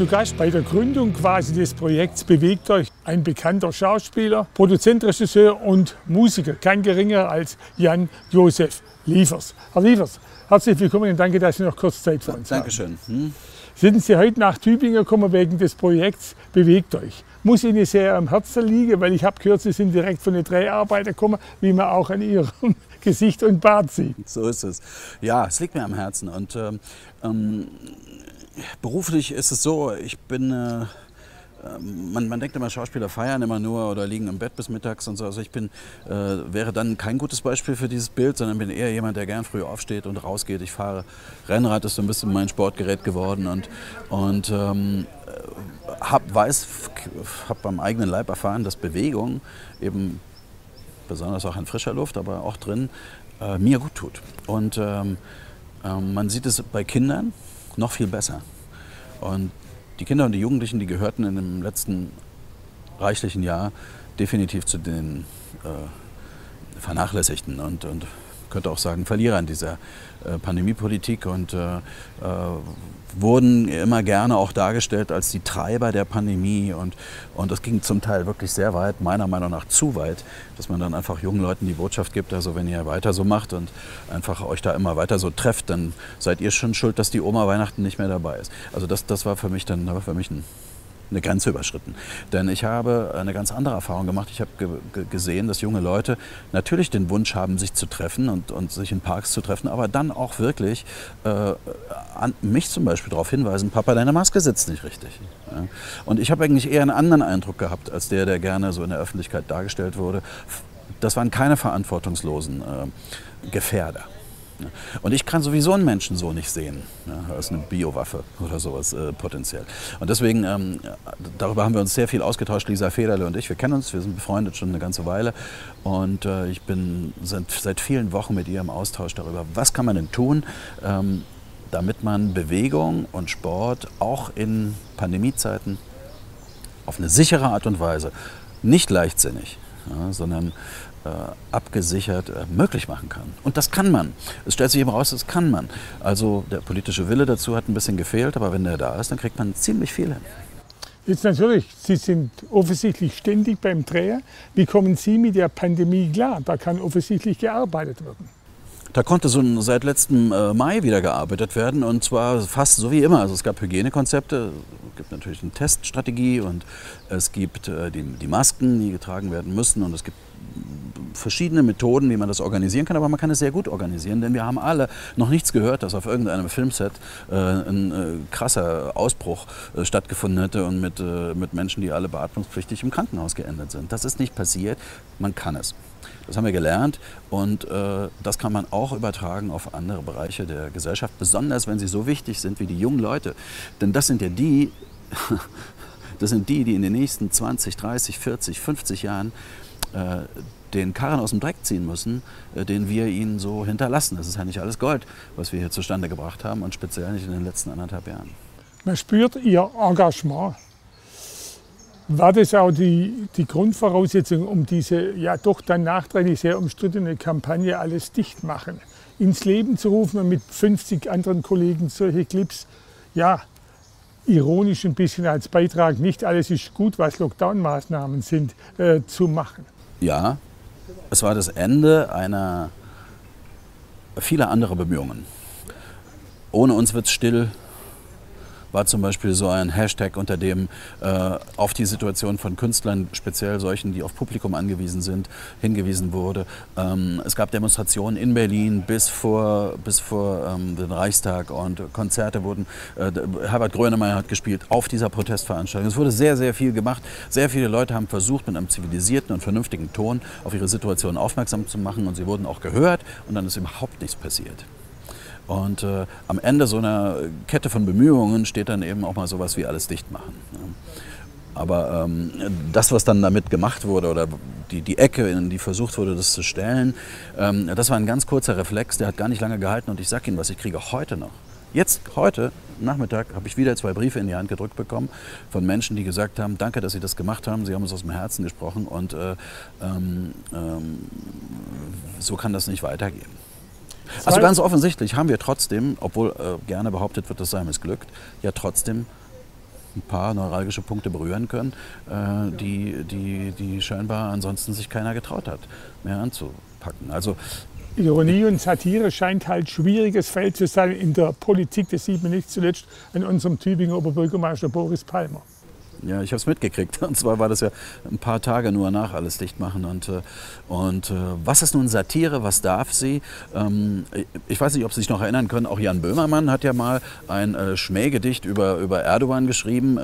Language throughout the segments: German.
zu Gast bei der Gründung quasi des Projekts Bewegt euch ein bekannter Schauspieler, Produzent, Regisseur und Musiker, kein geringer als Jan-Josef Liefers. Herr Liefers, herzlich willkommen und danke, dass Sie noch kurz Zeit für uns Dankeschön. haben. Hm? Sind Sie heute nach Tübingen gekommen wegen des Projekts Bewegt euch? Muss Ihnen sehr am Herzen liegen, weil ich habe gehört, Sie sind direkt von den Dreharbeiten gekommen, wie man auch an Ihrem Gesicht und Bart sieht. So ist es. Ja, es liegt mir am Herzen. Und ähm, ähm beruflich ist es so, ich bin... Äh, ähm, man, man, denkt immer, Schauspieler feiern immer nur oder liegen im Bett bis mittags und so. Also ich bin, äh, wäre dann kein gutes Beispiel für dieses Bild, sondern bin eher jemand, der gern früh aufsteht und rausgeht. Ich fahre Rennrad, ist so ein bisschen mein Sportgerät geworden und, und ähm, hab, weiß, habe beim eigenen Leib erfahren, dass Bewegung eben besonders auch in frischer Luft, aber auch drin, äh, mir gut tut. Und ähm, ähm, man sieht es bei Kindern noch viel besser. Und die Kinder und die Jugendlichen, die gehörten in dem letzten reichlichen Jahr definitiv zu den äh, Vernachlässigten und, und könnte auch sagen Verlierern dieser äh, Pandemiepolitik und äh, äh, wurden immer gerne auch dargestellt als die Treiber der Pandemie und, und das ging zum Teil wirklich sehr weit, meiner Meinung nach zu weit, dass man dann einfach jungen Leuten die Botschaft gibt, also wenn ihr weiter so macht und einfach euch da immer weiter so trefft, dann seid ihr schon schuld, dass die Oma Weihnachten nicht mehr dabei ist. Also das, das war für mich dann war für mich ein eine Grenze überschritten. Denn ich habe eine ganz andere Erfahrung gemacht. Ich habe ge gesehen, dass junge Leute natürlich den Wunsch haben, sich zu treffen und, und sich in Parks zu treffen, aber dann auch wirklich äh, mich zum Beispiel darauf hinweisen, Papa, deine Maske sitzt nicht richtig. Ja? Und ich habe eigentlich eher einen anderen Eindruck gehabt, als der, der gerne so in der Öffentlichkeit dargestellt wurde. Das waren keine verantwortungslosen äh, Gefährder. Und ich kann sowieso einen Menschen so nicht sehen, als eine Biowaffe oder sowas äh, potenziell. Und deswegen, ähm, darüber haben wir uns sehr viel ausgetauscht, Lisa Federle und ich. Wir kennen uns, wir sind befreundet schon eine ganze Weile. Und äh, ich bin seit, seit, vielen Wochen mit ihr im Austausch darüber, was kann man denn tun, ähm, damit man Bewegung und Sport auch in Pandemiezeiten auf eine sichere Art und Weise, nicht leichtsinnig, ja, sondern abgesichert äh, möglich machen kann. Und das kann man. Es stellt sich eben raus, das kann man. Also der politische Wille dazu hat ein bisschen gefehlt, aber wenn der da ist, dann kriegt man ziemlich viel hin. Jetzt natürlich, Sie sind offensichtlich ständig beim Dreher. Wie kommen Sie mit der Pandemie klar? Da kann offensichtlich gearbeitet werden. Da konnte so seit letztem äh, Mai wieder gearbeitet werden und zwar fast so wie immer. Also es gab Hygienekonzepte, es gibt natürlich eine Teststrategie und es gibt äh, die, die Masken, die getragen werden müssen und es gibt verschiedene Methoden, wie man das organisieren kann, aber man kann es sehr gut organisieren, denn wir haben alle noch nichts gehört, dass auf irgendeinem Filmset äh, ein äh, krasser Ausbruch äh, stattgefunden hätte und mit, äh, mit Menschen, die alle beatmungspflichtig im Krankenhaus geendet sind. Das ist nicht passiert, man kann es. Das haben wir gelernt und äh, das kann man auch übertragen auf andere Bereiche der Gesellschaft, besonders wenn sie so wichtig sind wie die jungen Leute. Denn das sind ja die, das sind die, die in den nächsten 20, 30, 40, 50 Jahren äh, den Karren aus dem Dreck ziehen müssen, äh, den wir ihnen so hinterlassen. Das ist ja nicht alles Gold, was wir hier zustande gebracht haben und speziell nicht in den letzten anderthalb Jahren. Man spürt Ihr Engagement. War das auch die, die Grundvoraussetzung, um diese ja doch dann nachträglich sehr umstrittene Kampagne Alles dicht machen ins Leben zu rufen und mit 50 anderen Kollegen solche Clips, ja, ironisch ein bisschen als Beitrag, nicht alles ist gut, was Lockdown-Maßnahmen sind, äh, zu machen? Ja, es war das Ende einer vieler anderer Bemühungen. Ohne uns wird es still, war zum Beispiel so ein Hashtag, unter dem äh, auf die Situation von Künstlern, speziell solchen, die auf Publikum angewiesen sind, hingewiesen wurde. Ähm, es gab Demonstrationen in Berlin bis vor, bis vor ähm, den Reichstag und Konzerte wurden, äh, Herbert Grönemeyer hat gespielt auf dieser Protestveranstaltung. Es wurde sehr, sehr viel gemacht. Sehr viele Leute haben versucht, mit einem zivilisierten und vernünftigen Ton auf ihre Situation aufmerksam zu machen und sie wurden auch gehört und dann ist überhaupt nichts passiert. Und äh, am Ende so einer Kette von Bemühungen steht dann eben auch mal sowas wie alles dicht machen. Ja. Aber ähm, das, was dann damit gemacht wurde oder die, die Ecke, in die versucht wurde, das zu stellen, ähm, das war ein ganz kurzer Reflex, der hat gar nicht lange gehalten und ich sage Ihnen was, ich kriege heute noch. Jetzt, heute, Nachmittag, habe ich wieder zwei Briefe in die Hand gedrückt bekommen von Menschen, die gesagt haben, danke, dass Sie das gemacht haben, Sie haben uns aus dem Herzen gesprochen und äh, ähm, ähm so kann das nicht weitergehen. Also ganz offensichtlich haben wir trotzdem, obwohl äh, gerne behauptet wird, das sei missglückt, ja trotzdem ein paar neuralgische Punkte berühren können, äh, die, die, die scheinbar ansonsten sich keiner getraut hat, mehr anzupacken. Also Ironie und Satire scheint halt schwieriges Feld zu sein in der Politik. Das sieht man nicht zuletzt an unserem Tübinger Oberbürgermeister Boris Palmer. Ja, ich habe es mitgekriegt. Und zwar war das ja ein paar Tage nur nach alles dicht machen. Und, äh, und äh, was ist nun Satire? Was darf sie? Ähm, ich weiß nicht, ob Sie sich noch erinnern können. Auch Jan Böhmermann hat ja mal ein äh, Schmähgedicht über, über Erdogan geschrieben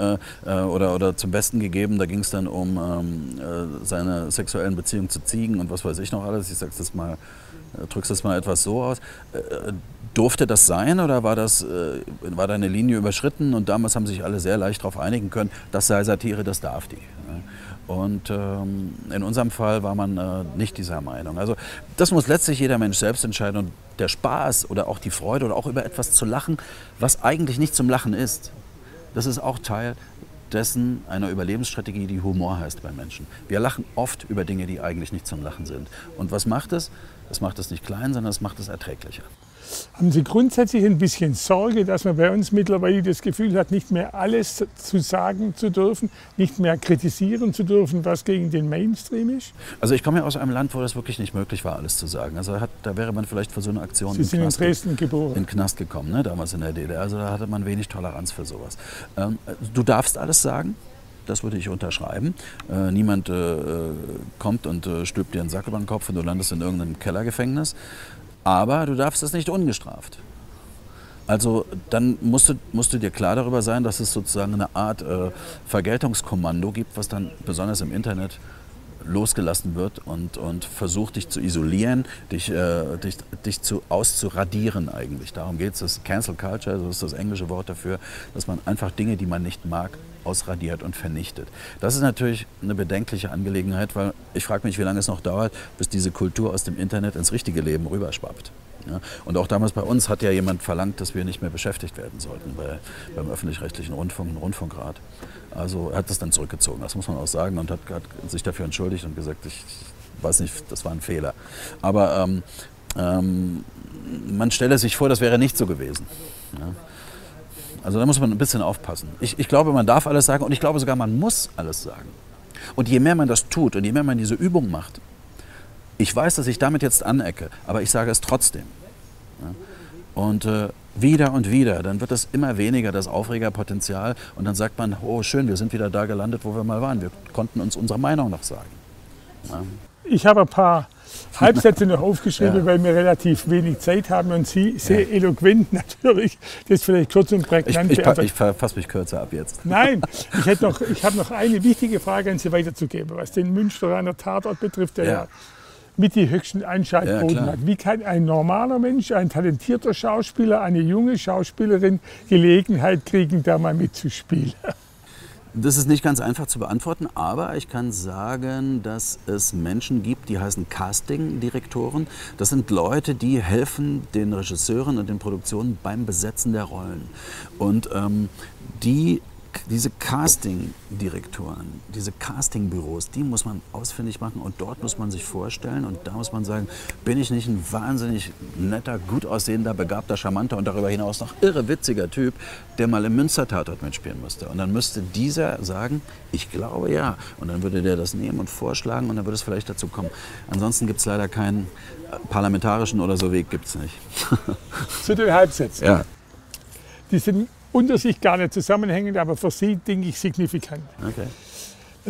oder, oder zum Besten gegeben. Da ging es dann um ähm, äh, seine sexuellen Beziehungen zu Ziegen und was weiß ich noch alles. Ich sag's das mal, drück's das mal etwas so aus Durfte das sein oder war, das, äh, war da Linie überschritten? Und damals haben sich alle sehr leicht darauf einigen können, das sei Satire, das darf die. Und ähm, in unserem Fall war man äh, nicht dieser Meinung. Also das muss letztlich jeder Mensch selbst entscheiden. Und der Spaß oder auch die Freude oder auch über etwas zu lachen, was eigentlich nicht zum Lachen ist, das ist auch Teil dessen einer Überlebensstrategie, die Humor heißt bei Menschen. Wir lachen oft über Dinge, die eigentlich nicht zum Lachen sind. Und was macht es? Es macht es nicht klein, sondern es macht es erträglicher. Haben Sie grundsätzlich ein bisschen Sorge, dass man bei uns mittlerweile das Gefühl hat, nicht mehr alles zu sagen zu dürfen, nicht mehr kritisieren zu dürfen, was gegen den Mainstream ist? Also ich komme ja aus einem Land, wo das wirklich nicht möglich war, alles zu sagen. Also hat, da wäre man vielleicht für so eine Aktion Sie sind in Dresden geboren. in Knast gekommen, ne, damals in der DDR. Also da hatte man wenig Toleranz für sowas. Ähm, du darfst alles sagen. Das würde ich unterschreiben. Äh, niemand äh, kommt und äh, stülpt dir einen Sack über den Kopf und du landest in irgendeinem Kellergefängnis. Aber du darfst es nicht ungestraft. Also dann musst du, musst du dir klar darüber sein, dass es sozusagen eine Art äh, Vergeltungskommando gibt, was dann besonders im Internet losgelassen wird und, und versucht, dich zu isolieren, dich, äh, dich, dich zu, auszuradieren eigentlich. Darum geht es. Das Cancel Culture, das ist das englische Wort dafür, dass man einfach Dinge, die man nicht mag, ausradiert und vernichtet. Das ist natürlich eine bedenkliche Angelegenheit, weil ich frage mich, wie lange es noch dauert, bis diese Kultur aus dem Internet ins richtige Leben rüberschwappt. Ja, und auch damals bei uns hat ja jemand verlangt, dass wir nicht mehr beschäftigt werden sollten bei, beim öffentlich-rechtlichen Rundfunk, ein Rundfunkrat. Also er hat das dann zurückgezogen, das muss man auch sagen, und hat, hat sich dafür entschuldigt und gesagt, ich weiß nicht, das war ein Fehler. Aber ähm, ähm, man stelle sich vor, das wäre nicht so gewesen. Ja. Also da muss man ein bisschen aufpassen. Ich, ich glaube, man darf alles sagen und ich glaube sogar, man muss alles sagen. Und je mehr man das tut und je mehr man diese Übung macht, ich weiß, dass ich damit jetzt anecke, aber ich sage es trotzdem. Ja? Und äh, wieder und wieder, dann wird es immer weniger, das Aufregerpotenzial. Und dann sagt man, oh schön, wir sind wieder da gelandet, wo wir mal waren. Wir konnten uns unsere Meinung noch sagen. Ja? Ich habe ein paar Halbsätze noch aufgeschrieben, ja. weil wir relativ wenig Zeit haben und Sie sehr ja. eloquent natürlich, das vielleicht kurz und prägnant Ich, ich, ich fasse mich kürzer ab jetzt. Nein, ich, hätte noch, ich habe noch eine wichtige Frage an Sie weiterzugeben, was den Münsteraner Tatort betrifft, der ja. mit die höchsten Einschaltquoten hat. Wie kann ein normaler Mensch, ein talentierter Schauspieler, eine junge Schauspielerin Gelegenheit kriegen, da mal mitzuspielen? Das ist nicht ganz einfach zu beantworten, aber ich kann sagen, dass es Menschen gibt, die heißen Casting-Direktoren. Das sind Leute, die helfen den Regisseuren und den Produktionen beim Besetzen der Rollen. Und ähm, die diese Casting-Direktoren, diese Casting-Büros, die muss man ausfindig machen und dort muss man sich vorstellen und da muss man sagen, bin ich nicht ein wahnsinnig netter, gut aussehender, begabter, charmanter und darüber hinaus noch irre witziger Typ, der mal im Münster-Tatort mitspielen musste. Und dann müsste dieser sagen, ich glaube ja. Und dann würde der das nehmen und vorschlagen und dann würde es vielleicht dazu kommen. Ansonsten gibt es leider keinen äh, parlamentarischen oder so Weg, gibt es nicht. Zu den Halbsätzen. Ja. Die sind unter sich gar nicht zusammenhängend, aber für Sie, denke ich, signifikant. Okay.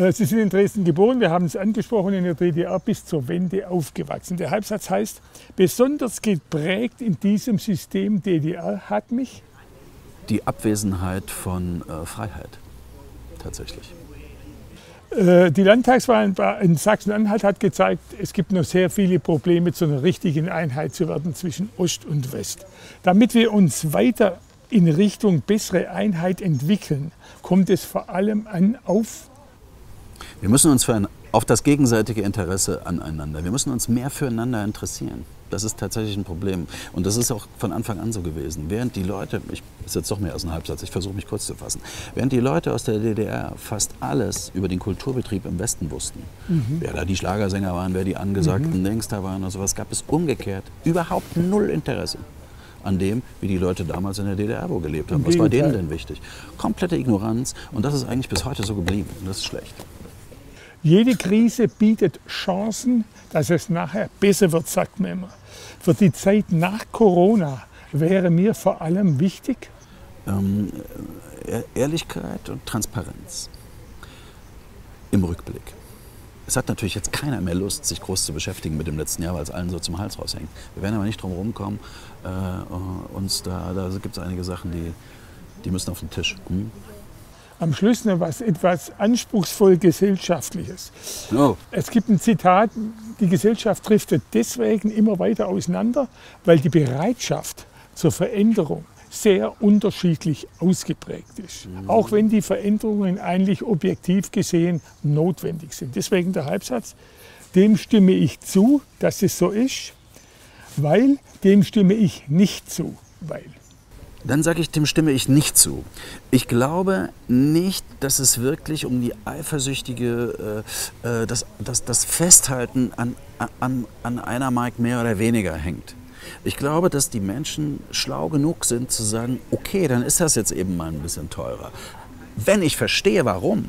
Äh, Sie sind in Dresden geboren, wir haben es angesprochen, in der DDR bis zur Wende aufgewachsen. Der Halbsatz heißt, besonders geprägt in diesem System DDR hat mich die Abwesenheit von äh, Freiheit tatsächlich. Äh, die Landtagswahl in Sachsen-Anhalt hat gezeigt, es gibt noch sehr viele Probleme, zu einer richtigen Einheit zu werden zwischen Ost und West. Damit wir uns weiter in Richtung bessere Einheit entwickeln, kommt es vor allem an auf. Wir müssen uns für ein, auf das gegenseitige Interesse aneinander. Wir müssen uns mehr füreinander interessieren. Das ist tatsächlich ein Problem. Und das ist auch von Anfang an so gewesen. Während die Leute, ich ist jetzt doch mehr als ein Halbsatz, ich versuche mich kurz zu fassen. Während die Leute aus der DDR fast alles über den Kulturbetrieb im Westen wussten, mhm. wer da die Schlagersänger waren, wer die angesagten mhm. Gangster waren und sowas, gab es umgekehrt überhaupt null Interesse an dem, wie die Leute damals in der DDR wo gelebt haben. Was war denen denn wichtig? Komplette Ignoranz und das ist eigentlich bis heute so geblieben und das ist schlecht. Jede Krise bietet Chancen, dass es nachher besser wird, sagt man immer. Für die Zeit nach Corona wäre mir vor allem wichtig, Ähm, Ehr- Ehrlichkeit und Transparenz im Rückblick. Es hat natürlich jetzt keiner mehr Lust, sich groß zu beschäftigen mit dem letzten Jahr, weil es allen so zum Hals raushängt. Wir werden aber nicht drum rumkommen. Äh, uns da da gibt es einige Sachen, die, die müssen auf den Tisch. Hm? am Schluss noch was etwas anspruchsvoll Gesellschaftliches. Oh, Es gibt ein Zitat, die Gesellschaft driftet deswegen immer weiter auseinander, weil die Bereitschaft zur Veränderung sehr unterschiedlich ausgeprägt ist. Auch wenn die Veränderungen eigentlich objektiv gesehen notwendig sind. Deswegen der Halbsatz, dem stimme ich zu, dass es so ist, weil dem stimme ich nicht zu, weil. Dann sage ich, dem stimme ich nicht zu. Ich glaube nicht, dass es wirklich um die eifersüchtige, äh, äh, das, das, das Festhalten an, an, an einer Mark mehr oder weniger hängt. Ich glaube, dass die Menschen schlau genug sind zu sagen, okay, dann ist das jetzt eben mal ein bisschen teurer. Wenn ich verstehe, warum,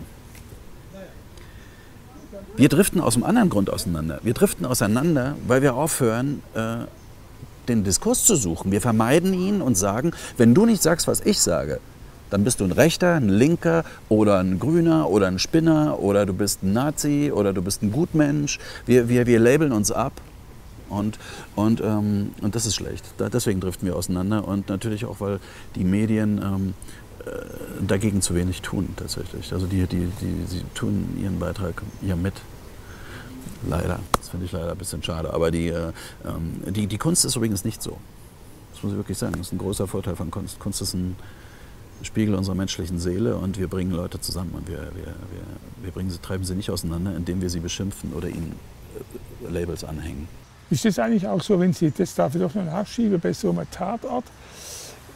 wir driften aus einem anderen Grund auseinander. Wir driften auseinander, weil wir aufhören, äh, den Diskurs zu suchen. Wir vermeiden ihn und sagen, wenn du nicht sagst, was ich sage, dann bist du ein Rechter, ein Linker oder ein Grüner oder ein Spinner oder du bist ein Nazi oder du bist ein Gutmensch. Wir, wir, wir labeln uns ab und, und, ähm, und das ist schlecht. Da, deswegen driften wir auseinander und natürlich auch, weil die Medien ähm, äh, dagegen zu wenig tun tatsächlich. Also die, die, die, sie tun ihren Beitrag ja mit. Leider. Das finde ich leider ein bisschen schade. Aber die, äh, ähm, die, die Kunst ist übrigens nicht so. Das muss ich wirklich sagen. Das ist ein großer Vorteil von Kunst. Kunst ist ein Spiegel unserer menschlichen Seele und wir bringen Leute zusammen und wir, wir, wir, wir bringen sie, treiben sie nicht auseinander, indem wir sie beschimpfen oder ihnen äh, Labels anhängen. Ist das eigentlich auch so, wenn Sie, das darf ich doch noch nachschieben, bei so einem Tatort,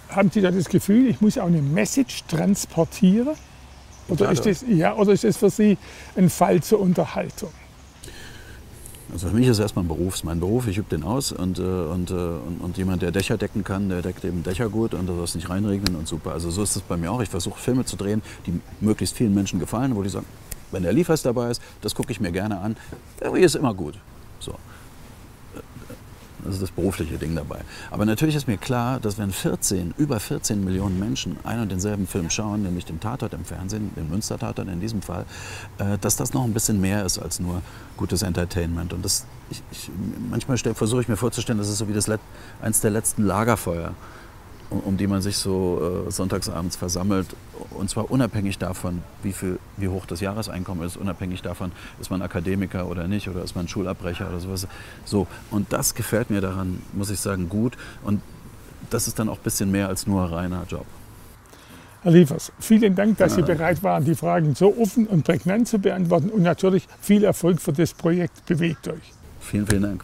haben Sie da das Gefühl, ich muss auch eine Message transportieren? Oder ist, das, ja, oder ist das für Sie ein Fall zur Unterhaltung? Also für mich ist es erstmal ein Beruf, mein Beruf, ich übe den aus und, äh, und, äh, und, und jemand, der Dächer decken kann, der deckt eben Dächer gut und da soll es nicht reinregnen und super. Also so ist es bei mir auch. Ich versuche Filme zu drehen, die möglichst vielen Menschen gefallen, wo die sagen, wenn der Liefers dabei ist, das gucke ich mir gerne an. Irgendwie ist immer gut. So. Das ist das berufliche Ding dabei. Aber natürlich ist mir klar, dass wenn 14, über 14 Millionen Menschen einen und denselben Film schauen, nämlich den Tatort im Fernsehen, den Münster-Tatort in diesem Fall, äh, dass das noch ein bisschen mehr ist als nur gutes Entertainment. Und das, ich, ich, manchmal versuche ich mir vorzustellen, das ist so wie das Let eins der letzten Lagerfeuer, um, um die man sich so äh, sonntagsabends versammelt. Und zwar unabhängig davon, wie, viel, wie hoch das Jahreseinkommen ist, unabhängig davon, ist man Akademiker oder nicht oder ist man Schulabbrecher oder sowas. So, und das gefällt mir daran, muss ich sagen, gut. Und das ist dann auch ein bisschen mehr als nur reiner Job. Herr Liefers, vielen Dank, dass Sie bereit waren, die Fragen so offen und prägnant zu beantworten und natürlich viel Erfolg für das Projekt Bewegt euch. Vielen, vielen Dank.